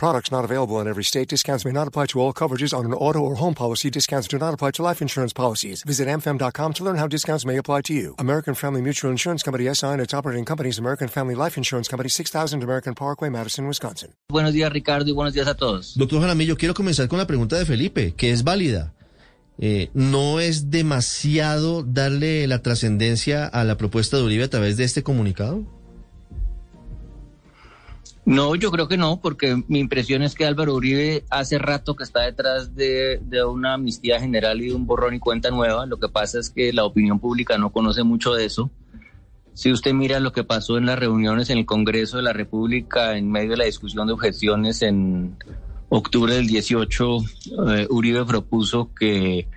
Products not available in every state. Discounts may not apply to all coverages on an auto or home policy. Discounts do not apply to life insurance policies. Visit amfam.com to learn how discounts may apply to you. American Family Mutual Insurance Company SI and its operating companies American Family Life Insurance Company 6000 American Parkway, Madison, Wisconsin. Buenos días, Ricardo, y buenos días a todos. Doctor Jaramillo, quiero comenzar con la pregunta de Felipe, que es válida. Eh, ¿No es demasiado darle la trascendencia a la propuesta de Uribe a través de este comunicado? No, yo creo que no, porque mi impresión es que Álvaro Uribe hace rato que está detrás de, una amnistía general y de un borrón y cuenta nueva. Lo que pasa es que la opinión pública no conoce mucho de eso. Si usted mira lo que pasó en las reuniones en el Congreso de la República en medio de la discusión de objeciones en octubre del 18, eh, Uribe propuso que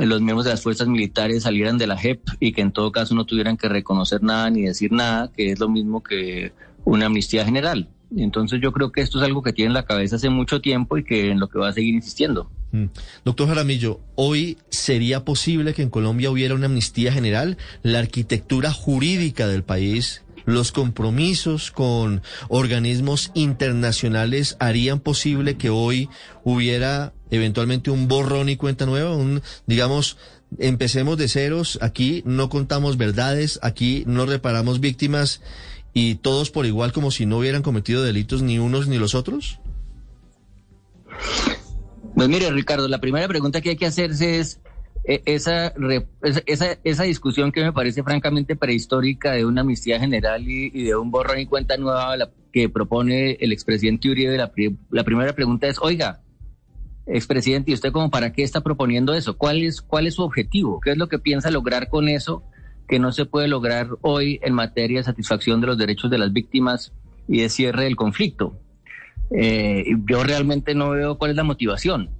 los miembros de las fuerzas militares salieran de la JEP y que en todo caso no tuvieran que reconocer nada ni decir nada, que es lo mismo que una amnistía general. Entonces yo creo que esto es algo que tiene en la cabeza hace mucho tiempo y que en lo que va a seguir insistiendo. Mm. Doctor Jaramillo, ¿hoy sería posible que en Colombia hubiera una amnistía general? ¿La arquitectura jurídica del país, los compromisos con organismos internacionales harían posible que hoy hubiera eventualmente un borrón y cuenta nueva? Un, digamos, empecemos de ceros, aquí no contamos verdades, aquí no reparamos víctimas y todos por igual como si no hubieran cometido delitos ni unos ni los otros? Pues mire, Ricardo, la primera pregunta que hay que hacerse es eh, esa, esa, esa discusión que me parece francamente prehistórica de una amnistía general y, de un borrón y cuenta nueva que propone el expresidente Uribe. La, la primera pregunta es, oiga, expresidente, ¿y usted como para qué está proponiendo eso? ¿Cuál es, ¿Cuál es su objetivo? ¿Qué es lo que piensa lograr con eso? Que no se puede lograr hoy en materia de satisfacción de los derechos de las víctimas y de cierre del conflicto. Eh, yo realmente no veo cuál es la motivación.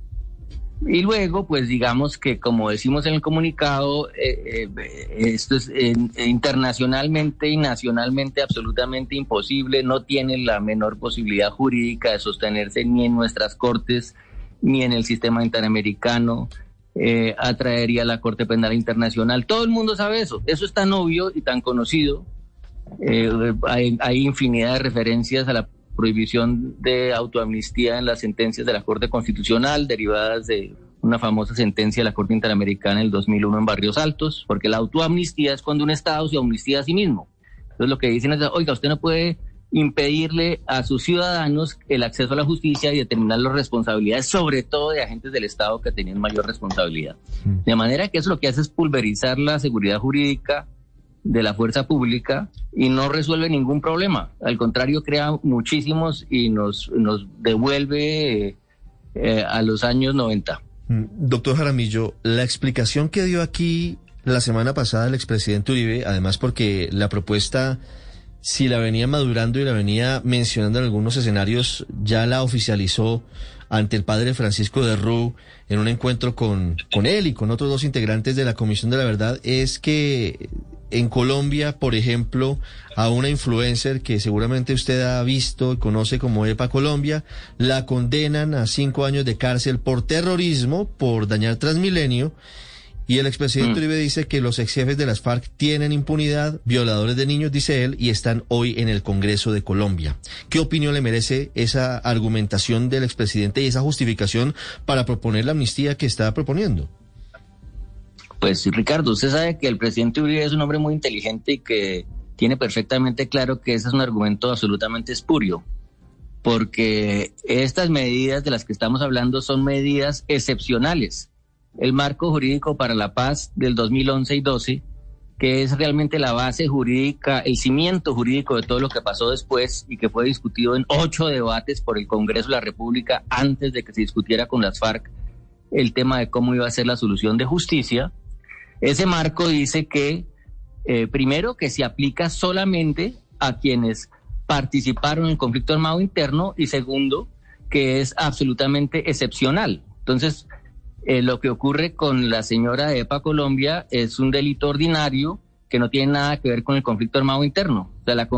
Y luego, pues digamos que como decimos en el comunicado, eh, eh, esto es internacionalmente y nacionalmente absolutamente imposible, no tiene la menor posibilidad jurídica de sostenerse ni en nuestras cortes ni en el sistema interamericano, eh, atraería a la Corte Penal Internacional. Todo el mundo sabe eso. Eso es tan obvio y tan conocido. Eh, hay, hay, infinidad de referencias a la prohibición de autoamnistía en las sentencias de la Corte Constitucional derivadas de una famosa sentencia de la Corte Interamericana en el 2001 en Barrios Altos, porque la autoamnistía es cuando un Estado se amnistía a sí mismo. Entonces lo que dicen es, oiga, usted no puede impedirle a sus ciudadanos el acceso a la justicia y determinar las responsabilidades, sobre todo de agentes del Estado que tenían mayor responsabilidad. De manera que eso lo que hace es pulverizar la seguridad jurídica de la fuerza pública y no resuelve ningún problema. Al contrario, crea muchísimos y nos, nos devuelve eh, a los años 90. Doctor Jaramillo, la explicación que dio aquí la semana pasada el expresidente Uribe, además porque la propuesta si la venía madurando y la venía mencionando en algunos escenarios, ya la oficializó ante el padre Francisco de Rú en un encuentro con, con él y con otros dos integrantes de la Comisión de la Verdad, es que en Colombia, por ejemplo, a una influencer que seguramente usted ha visto y conoce como EPA Colombia, la condenan a cinco años de cárcel por terrorismo, por dañar Transmilenio, y el expresidente mm. Uribe dice que los ex jefes de las FARC tienen impunidad, violadores de niños, dice él, y están hoy en el Congreso de Colombia. ¿Qué opinión le merece esa argumentación del expresidente y esa justificación para proponer la amnistía que está proponiendo? Pues Ricardo, usted sabe que el presidente Uribe es un hombre muy inteligente y que tiene perfectamente claro que ese es un argumento absolutamente espurio, porque estas medidas de las que estamos hablando son medidas excepcionales el marco jurídico para la paz del 2011 y 12, que es realmente la base jurídica, el cimiento jurídico de todo lo que pasó después y que fue discutido en ocho debates por el Congreso de la República antes de que se discutiera con las FARC el tema de cómo iba a ser la solución de justicia. Ese marco dice que, eh, primero, que se aplica solamente a quienes participaron en el conflicto armado interno y segundo, que es absolutamente excepcional. Entonces, eh, lo que ocurre con la señora EPA Colombia es un delito ordinario que no tienen nada que ver con el conflicto armado interno. O sea, la,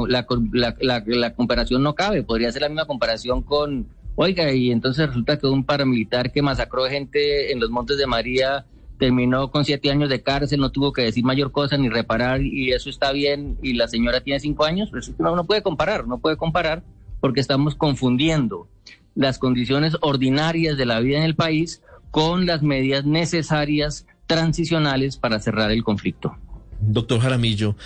la, la, comparación no cabe. Podría ser la misma comparación con, oiga, y entonces resulta que un paramilitar que masacró gente en los Montes de María terminó con siete años de cárcel, no tuvo que decir mayor cosa ni reparar y eso está bien y la señora tiene cinco años, pues no, no puede comparar, no puede comparar porque estamos confundiendo las condiciones ordinarias de la vida en el país con las medidas necesarias transicionales para cerrar el conflicto. Doctor Jaramillo,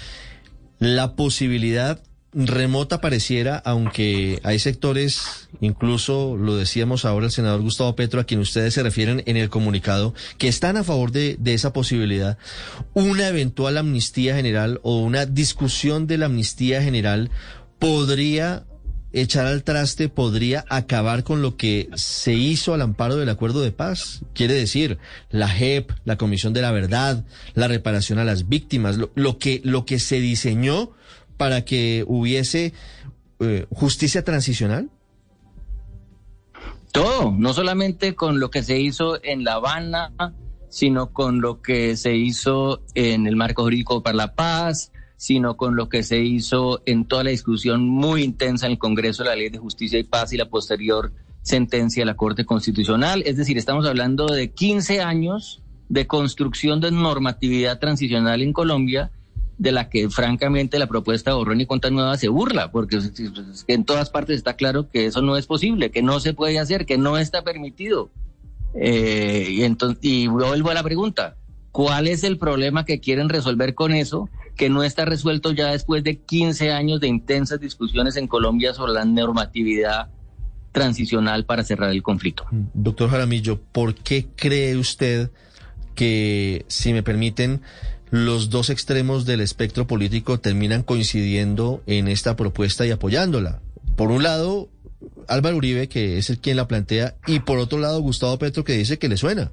la posibilidad remota pareciera, aunque hay sectores, incluso lo decíamos ahora el senador Gustavo Petro, a quien ustedes se refieren en el comunicado, que están a favor de, de, esa posibilidad, una eventual amnistía general o una discusión de la amnistía general podría echar al traste podría acabar con lo que se hizo al amparo del acuerdo de paz. Quiere decir, la JEP, la Comisión de la Verdad, la reparación a las víctimas, lo, que, lo que se diseñó para que hubiese eh, justicia transicional. Todo, no solamente con lo que se hizo en La Habana, sino con lo que se hizo en el marco jurídico para la paz, sino con lo que se hizo en toda la discusión muy intensa en el Congreso de la Ley de Justicia y Paz y la posterior sentencia de la Corte Constitucional. Es decir, estamos hablando de 15 años de construcción de normatividad transicional en Colombia, de la que francamente la propuesta de Borrón y Cuenta Nueva se burla, porque en todas partes está claro que eso no es posible, que no se puede hacer, que no está permitido. Eh, y, entonces, y vuelvo a la pregunta, ¿cuál es el problema que quieren resolver con eso? que no está resuelto ya después de 15 años de intensas discusiones en Colombia sobre la normatividad transicional para cerrar el conflicto. Mm, doctor Jaramillo, ¿por qué cree usted que, si me permiten, los dos extremos del espectro político terminan coincidiendo en esta propuesta y apoyándola? Por un lado, Álvaro Uribe, que es el quien la plantea, y por otro lado, Gustavo Petro, que dice que le suena.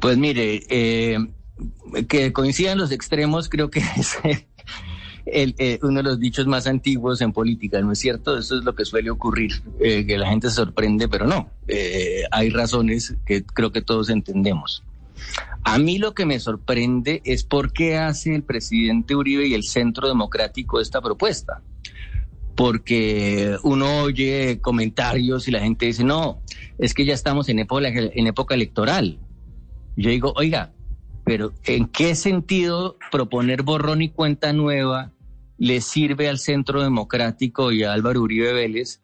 Pues mire, eh, que coincidan los extremos creo que es eh, uno de los dichos más antiguos en política, ¿no es cierto? Eso es lo que suele ocurrir, eh, que la gente se sorprende, pero no, hay razones que creo que todos entendemos. A mí lo que me sorprende es por qué hace el presidente Uribe y el Centro Democrático esta propuesta. Porque uno oye comentarios y la gente dice, no, es que ya estamos en época, en época electoral yo digo, oiga, pero ¿en qué sentido proponer borrón y cuenta nueva le sirve al Centro Democrático y a Álvaro Uribe Vélez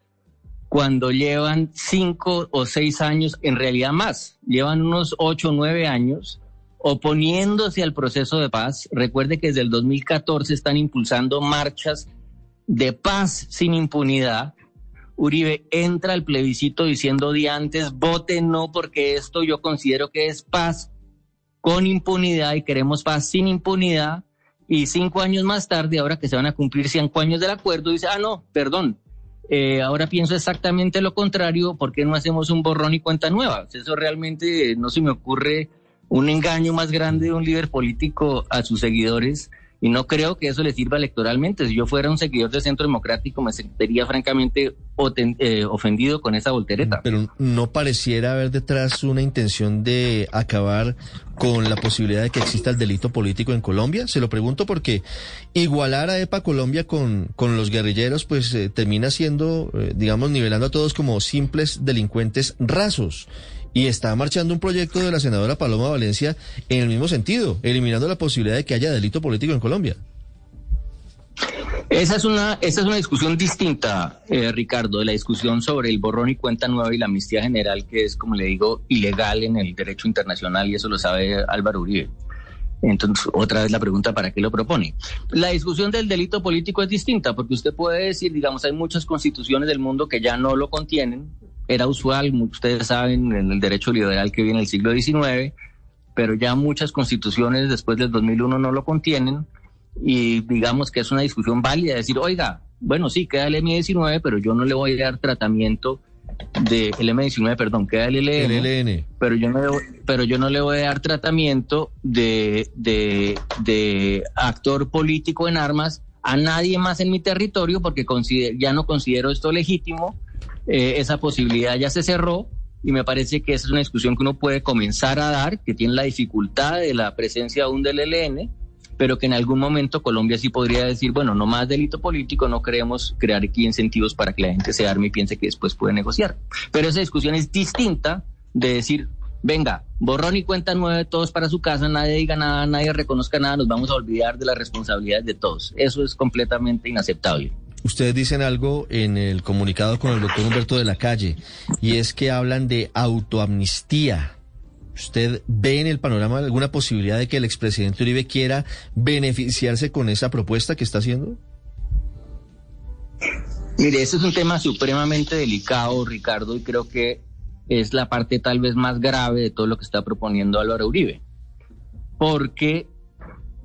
cuando llevan cinco o seis años, en realidad más, llevan unos ocho o nueve años oponiéndose al proceso de paz? Recuerde que desde el 2014 están impulsando marchas de paz sin impunidad. Uribe entra al plebiscito diciendo de antes, vote no porque esto yo considero que es paz con impunidad y queremos paz sin impunidad. Y cinco años más tarde, ahora que se van a cumplir cinco años del acuerdo, dice, ah, no, perdón, eh, ahora pienso exactamente lo contrario, ¿por qué no hacemos un borrón y cuenta nueva? Eso realmente no se me ocurre un engaño más grande de un líder político a sus seguidores y no creo que eso le sirva electoralmente. Si yo fuera un seguidor del Centro Democrático, me sentiría francamente eh, ofendido con esa voltereta. Pero no pareciera haber detrás una intención de acabar con la posibilidad de que exista el delito político en Colombia. Se lo pregunto porque igualar a EPA Colombia con, con los guerrilleros, pues eh, termina siendo, eh, digamos, nivelando a todos como simples delincuentes rasos y está marchando un proyecto de la senadora Paloma Valencia en el mismo sentido, eliminando la posibilidad de que haya delito político en Colombia. Esa es una, esa es una discusión distinta, eh, Ricardo, de la discusión sobre el borrón y cuenta nueva y la amnistía general, que es, como le digo, ilegal en el derecho internacional y eso lo sabe Álvaro Uribe. Entonces, otra vez la pregunta, ¿para qué lo propone? La discusión del delito político es distinta, porque usted puede decir, digamos, hay muchas constituciones del mundo que ya no lo contienen, era usual, ustedes saben, en el derecho liberal que viene el siglo XIX, pero ya muchas constituciones después del 2001 no lo contienen y digamos que es una discusión válida decir, oiga, bueno, sí, queda el M19, pero yo no le voy a dar tratamiento de el M19, perdón, queda el LN, pero yo no le, pero yo no le voy a dar tratamiento de, de, de actor político en armas a nadie más en mi territorio porque ya no considero esto legítimo eh, esa posibilidad ya se cerró y me parece que esa es una discusión que uno puede comenzar a dar, que tiene la dificultad de la presencia aún del ELN, pero que en algún momento Colombia sí podría decir, bueno, no más delito político, no queremos crear aquí incentivos para que la gente se arme y piense que después puede negociar. Pero esa discusión es distinta de decir, venga, borrón y cuenta nueve todos para su casa, nadie diga nada, nadie reconozca nada, nos vamos a olvidar de las responsabilidades de todos. Eso es completamente inaceptable. Ustedes dicen algo en el comunicado con el doctor Humberto de la Calle, y es que hablan de autoamnistía. ¿Usted ve en el panorama alguna posibilidad de que el expresidente Uribe quiera beneficiarse con esa propuesta que está haciendo? Mire, ese es un tema supremamente delicado, Ricardo, y creo que es la parte tal vez más grave de todo lo que está proponiendo Álvaro Uribe. Porque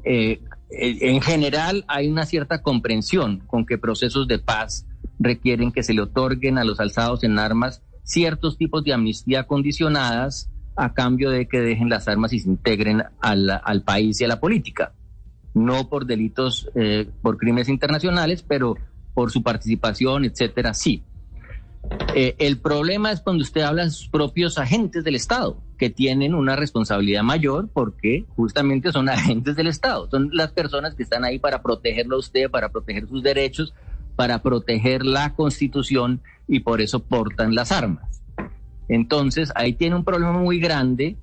eh, en general hay una cierta comprensión con que procesos de paz requieren que se le otorguen a los alzados en armas ciertos tipos de amnistía condicionadas a cambio de que dejen las armas y se integren al, país y a la política. No por delitos, eh, por crímenes internacionales, pero por su participación, etcétera, sí. Eh, el problema es cuando usted habla de sus propios agentes del Estado, que tienen una responsabilidad mayor porque justamente son agentes del Estado. Son las personas que están ahí para protegerlo a usted, para proteger sus derechos, para proteger la Constitución y por eso portan las armas. Entonces, ahí tiene un problema muy grande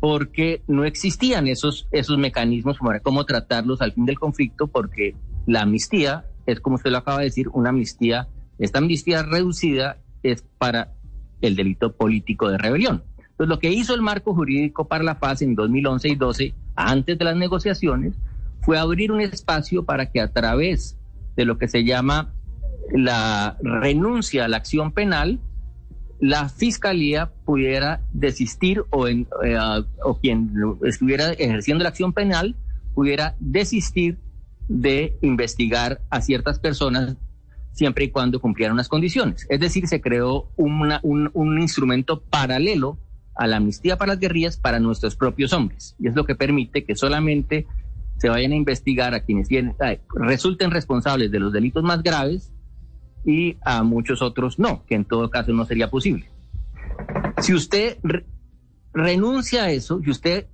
porque no existían esos, esos mecanismos para cómo tratarlos al fin del conflicto, porque la amnistía es, como usted lo acaba de decir, una amnistía, esta amnistía reducida es para el delito político de rebelión. Entonces, lo que hizo el marco jurídico para la paz en 2011 y 12, antes de las negociaciones, fue abrir un espacio para que a través de lo que se llama la renuncia a la acción penal, la fiscalía pudiera desistir o, eh, o quien estuviera ejerciendo la acción penal pudiera desistir de investigar a ciertas personas siempre y cuando cumplieran unas condiciones. Es decir, se creó un, instrumento paralelo a la amnistía para las guerrillas para nuestros propios hombres. Y es lo que permite que solamente se vayan a investigar a quienes resulten responsables de los delitos más graves y a muchos otros no, que en todo caso no sería posible. Si usted renuncia a eso, si usted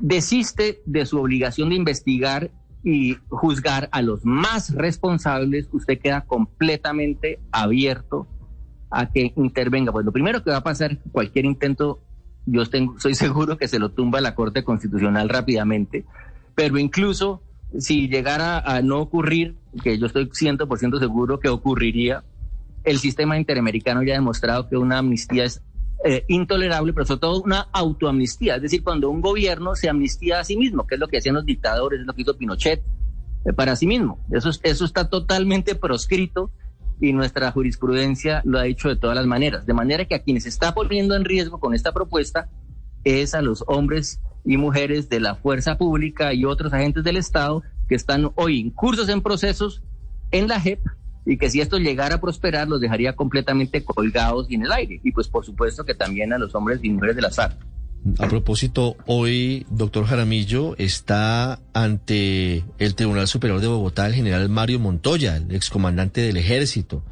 desiste de su obligación de investigar y juzgar a los más responsables, usted queda completamente abierto a que intervenga. Pues lo primero que va a pasar, cualquier intento, yo tengo, soy seguro que se lo tumba la Corte Constitucional rápidamente, pero incluso si llegara a no ocurrir, que yo estoy 100% seguro que ocurriría, el sistema interamericano ya ha demostrado que una amnistía es eh, intolerable, pero sobre todo una autoamnistía, es decir, cuando un gobierno se amnistía a sí mismo, que es lo que hacían los dictadores, es lo que hizo Pinochet eh, para sí mismo. Eso, eso está totalmente proscrito y nuestra jurisprudencia lo ha dicho de todas las maneras. De manera que a quienes está poniendo en riesgo con esta propuesta es a los hombres y mujeres de la fuerza pública y otros agentes del Estado que están hoy incursos en procesos en la JEP y que si esto llegara a prosperar los dejaría completamente colgados y en el aire. Y pues por supuesto que también a los hombres y mujeres del azar. A propósito, hoy, doctor Jaramillo, está ante el Tribunal Superior de Bogotá el general Mario Montoya, el excomandante del ejército,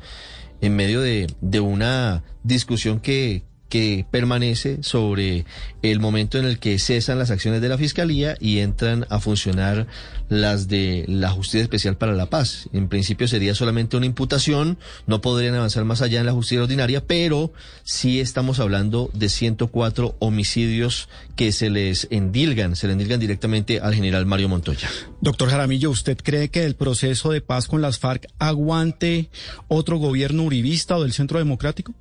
en medio de, de una discusión que, que permanece sobre el momento en el que cesan las acciones de la Fiscalía y entran a funcionar las de la Justicia Especial para la Paz. En principio sería solamente una imputación, no podrían avanzar más allá en la justicia ordinaria, pero sí estamos hablando de 104 homicidios que se les endilgan, se le endilgan directamente al general Mario Montoya. Doctor Jaramillo, ¿usted cree que el proceso de paz con las FARC aguante otro gobierno uribista o del Centro Democrático?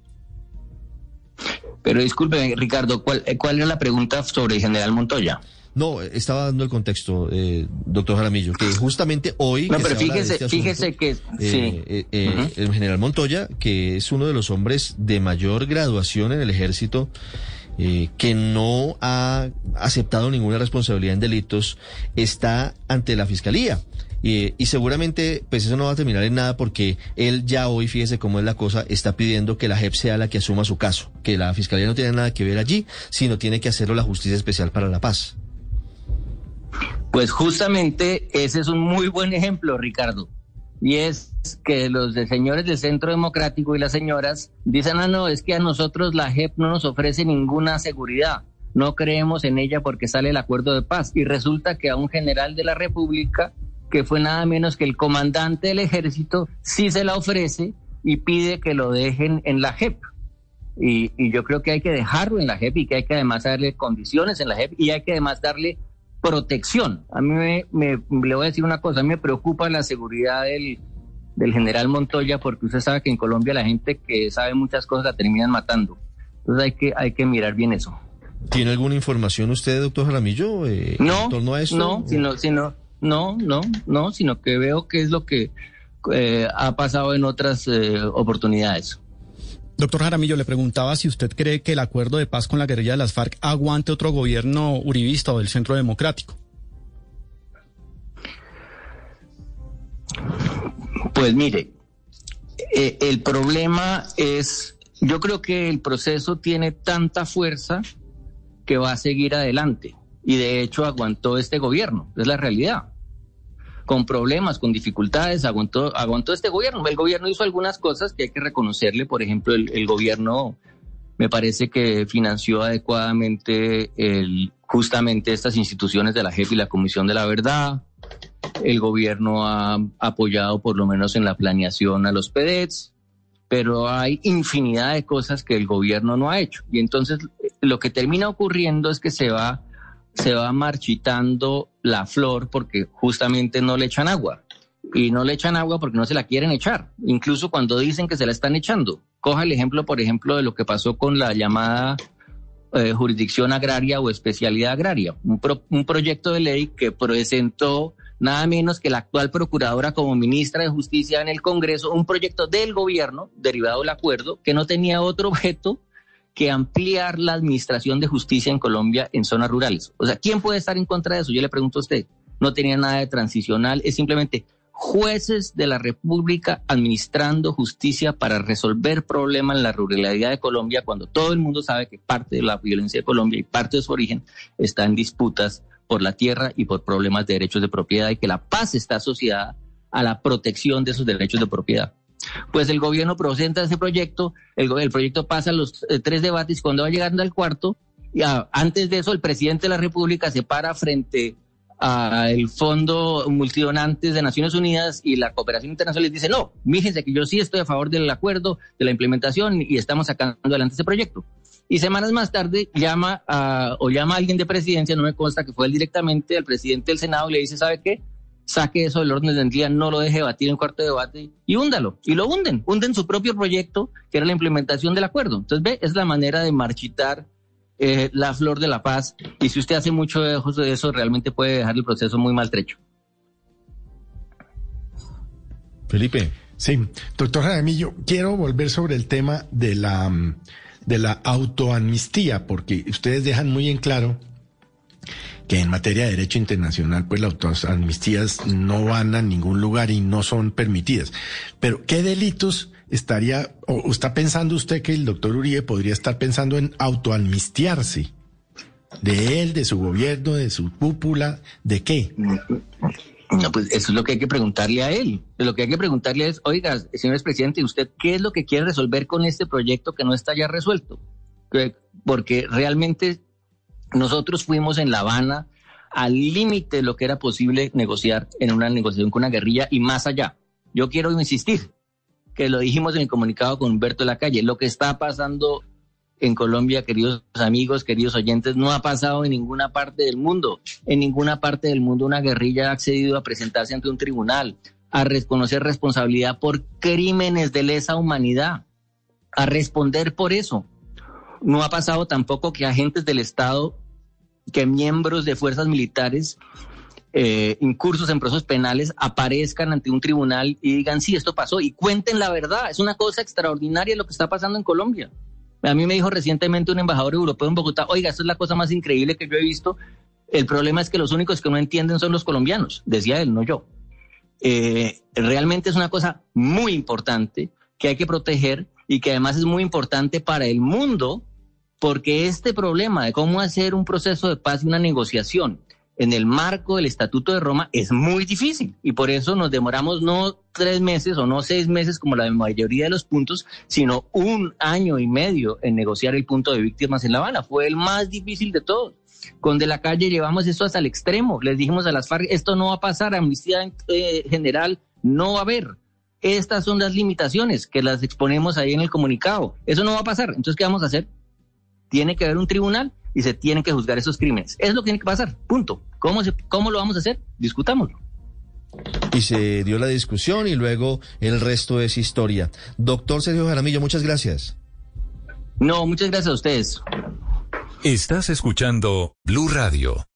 Pero disculpe, Ricardo, ¿cuál, ¿cuál era la pregunta sobre el general Montoya? No, estaba dando el contexto, eh, doctor Jaramillo, que justamente hoy... No, pero fíjese, este fíjese que... Eh, eh, el general Montoya, que es uno de los hombres de mayor graduación en el ejército, que no ha aceptado ninguna responsabilidad en delitos, está ante la fiscalía. Y, seguramente, pues eso no va a terminar en nada porque él ya hoy, fíjese cómo es la cosa, está pidiendo que la JEP sea la que asuma su caso, que la fiscalía no tiene nada que ver allí, sino tiene que hacerlo la Justicia Especial para la Paz. Pues justamente ese es un muy buen ejemplo, Ricardo. y es que los señores del Centro Democrático y las señoras dicen, ah, no, es que a nosotros la JEP no nos ofrece ninguna seguridad, no creemos en ella porque sale el acuerdo de paz. Y resulta que a un general de la República, que fue nada menos que el comandante del ejército, sí se la ofrece y pide que lo dejen en la JEP. Y, yo creo que hay que dejarlo en la JEP y que hay que además darle condiciones en la JEP y hay que además darle protección. A mí me, me, le voy a decir una cosa, a mí me preocupa la seguridad del, del general Montoya porque usted sabe que en Colombia la gente que sabe muchas cosas la terminan matando. Entonces hay que, hay que mirar bien eso. ¿Tiene alguna información usted, doctor Jaramillo, eh, no, en torno a eso? No, sino, sino, no, no, no, sino que veo que es lo que eh, ha pasado en otras eh, oportunidades. Doctor Jaramillo, le preguntaba si usted cree que el acuerdo de paz con la guerrilla de las FARC aguante otro gobierno uribista o del Centro Democrático. Pues mire, eh, el problema es, yo creo que el proceso tiene tanta fuerza que va a seguir adelante. Y de hecho aguantó este gobierno, es la realidad con problemas, con dificultades, aguantó, aguantó este gobierno. El gobierno hizo algunas cosas que hay que reconocerle, por ejemplo, el, gobierno me parece que financió adecuadamente justamente estas instituciones de la JEP y la Comisión de la Verdad. El gobierno ha apoyado por lo menos en la planeación a los PEDETs, pero hay infinidad de cosas que el gobierno no ha hecho. Y entonces lo que termina ocurriendo es que se va se va marchitando la flor porque justamente no le echan agua. Y no le echan agua porque no se la quieren echar, incluso cuando dicen que se la están echando. Coja el ejemplo, por ejemplo, de lo que pasó con la llamada eh, jurisdicción agraria o especialidad agraria, un, un proyecto de ley que presentó nada menos que la actual procuradora como ministra de Justicia en el Congreso, un proyecto del gobierno derivado del acuerdo que no tenía otro objeto que ampliar la administración de justicia en Colombia en zonas rurales. O sea, ¿quién puede estar en contra de eso? Yo le pregunto a usted. No tenía nada de transicional, es simplemente jueces de la República administrando justicia para resolver problemas en la ruralidad de Colombia cuando todo el mundo sabe que parte de la violencia de Colombia y parte de su origen está en disputas por la tierra y por problemas de derechos de propiedad y que la paz está asociada a la protección de esos derechos de propiedad. Pues el gobierno presenta ese proyecto, el, el proyecto pasa los eh, tres debates, cuando va llegando al cuarto, y antes de eso el presidente de la República se para frente al Fondo Multidonantes de Naciones Unidas y la Cooperación Internacional y dice, no, fíjense que yo sí estoy a favor del acuerdo, de la implementación y estamos sacando adelante ese proyecto. Y semanas más tarde llama a, o llama a alguien de presidencia, no me consta que fue él directamente, al presidente del Senado y le dice, ¿sabe qué? Saque eso del orden del día, no lo deje batir en cuarto de debate y húndalo. Y lo hunden, hunden su propio proyecto, que era la implementación del acuerdo. Entonces, ve, es la manera de marchitar eh, la flor de la paz. Y si usted hace mucho de eso, realmente puede dejar el proceso muy maltrecho. Felipe. Sí, doctor Jaramillo, quiero volver sobre el tema de la, de la autoamnistía, porque ustedes dejan muy en claro que en materia de derecho internacional, pues las amnistías no van a ningún lugar y no son permitidas. Pero, ¿qué delitos estaría, o está pensando usted que el doctor Uribe podría estar pensando en autoamnistiarse? ¿De él, de su gobierno, de su cúpula? ¿De qué? No, pues eso es lo que hay que preguntarle a él. Lo que hay que preguntarle es, oiga, señor presidente, ¿usted qué es lo que quiere resolver con este proyecto que no está ya resuelto? Porque realmente nosotros fuimos en La Habana al límite de lo que era posible negociar en una negociación con una guerrilla y más allá. Yo quiero insistir que lo dijimos en el comunicado con Humberto de la Calle, lo que está pasando en Colombia, queridos amigos, queridos oyentes, no ha pasado en ninguna parte del mundo. En ninguna parte del mundo una guerrilla ha accedido a presentarse ante un tribunal, a reconocer responsabilidad por crímenes de lesa humanidad, a responder por eso. No ha pasado tampoco que agentes del Estado que miembros de fuerzas militares eh, incursos en procesos penales aparezcan ante un tribunal y digan, sí, esto pasó, y cuenten la verdad. Es una cosa extraordinaria lo que está pasando en Colombia. A mí me dijo recientemente un embajador europeo en Bogotá, oiga, esto es la cosa más increíble que yo he visto. El problema es que los únicos que no entienden son los colombianos, decía él, no yo. Eh, realmente es una cosa muy importante que hay que proteger y que además es muy importante para el mundo porque este problema de cómo hacer un proceso de paz y una negociación en el marco del Estatuto de Roma es muy difícil y por eso nos demoramos no tres meses o no seis meses como la mayoría de los puntos, sino un año y medio en negociar el punto de víctimas en La Habana. Fue el más difícil de todos. Con de la calle llevamos esto hasta el extremo. Les dijimos a las FARC, esto no va a pasar, amnistía eh, general no va a haber. Estas son las limitaciones que las exponemos ahí en el comunicado. Eso no va a pasar. Entonces, ¿qué vamos a hacer? Tiene que haber un tribunal y se tienen que juzgar esos crímenes. Es lo que tiene que pasar, punto. ¿Cómo, cómo lo vamos a hacer? Discutámoslo. Y se dio la discusión y luego el resto es historia. Doctor Sergio Jaramillo, muchas gracias. No, muchas gracias a ustedes. Estás escuchando Blue Radio.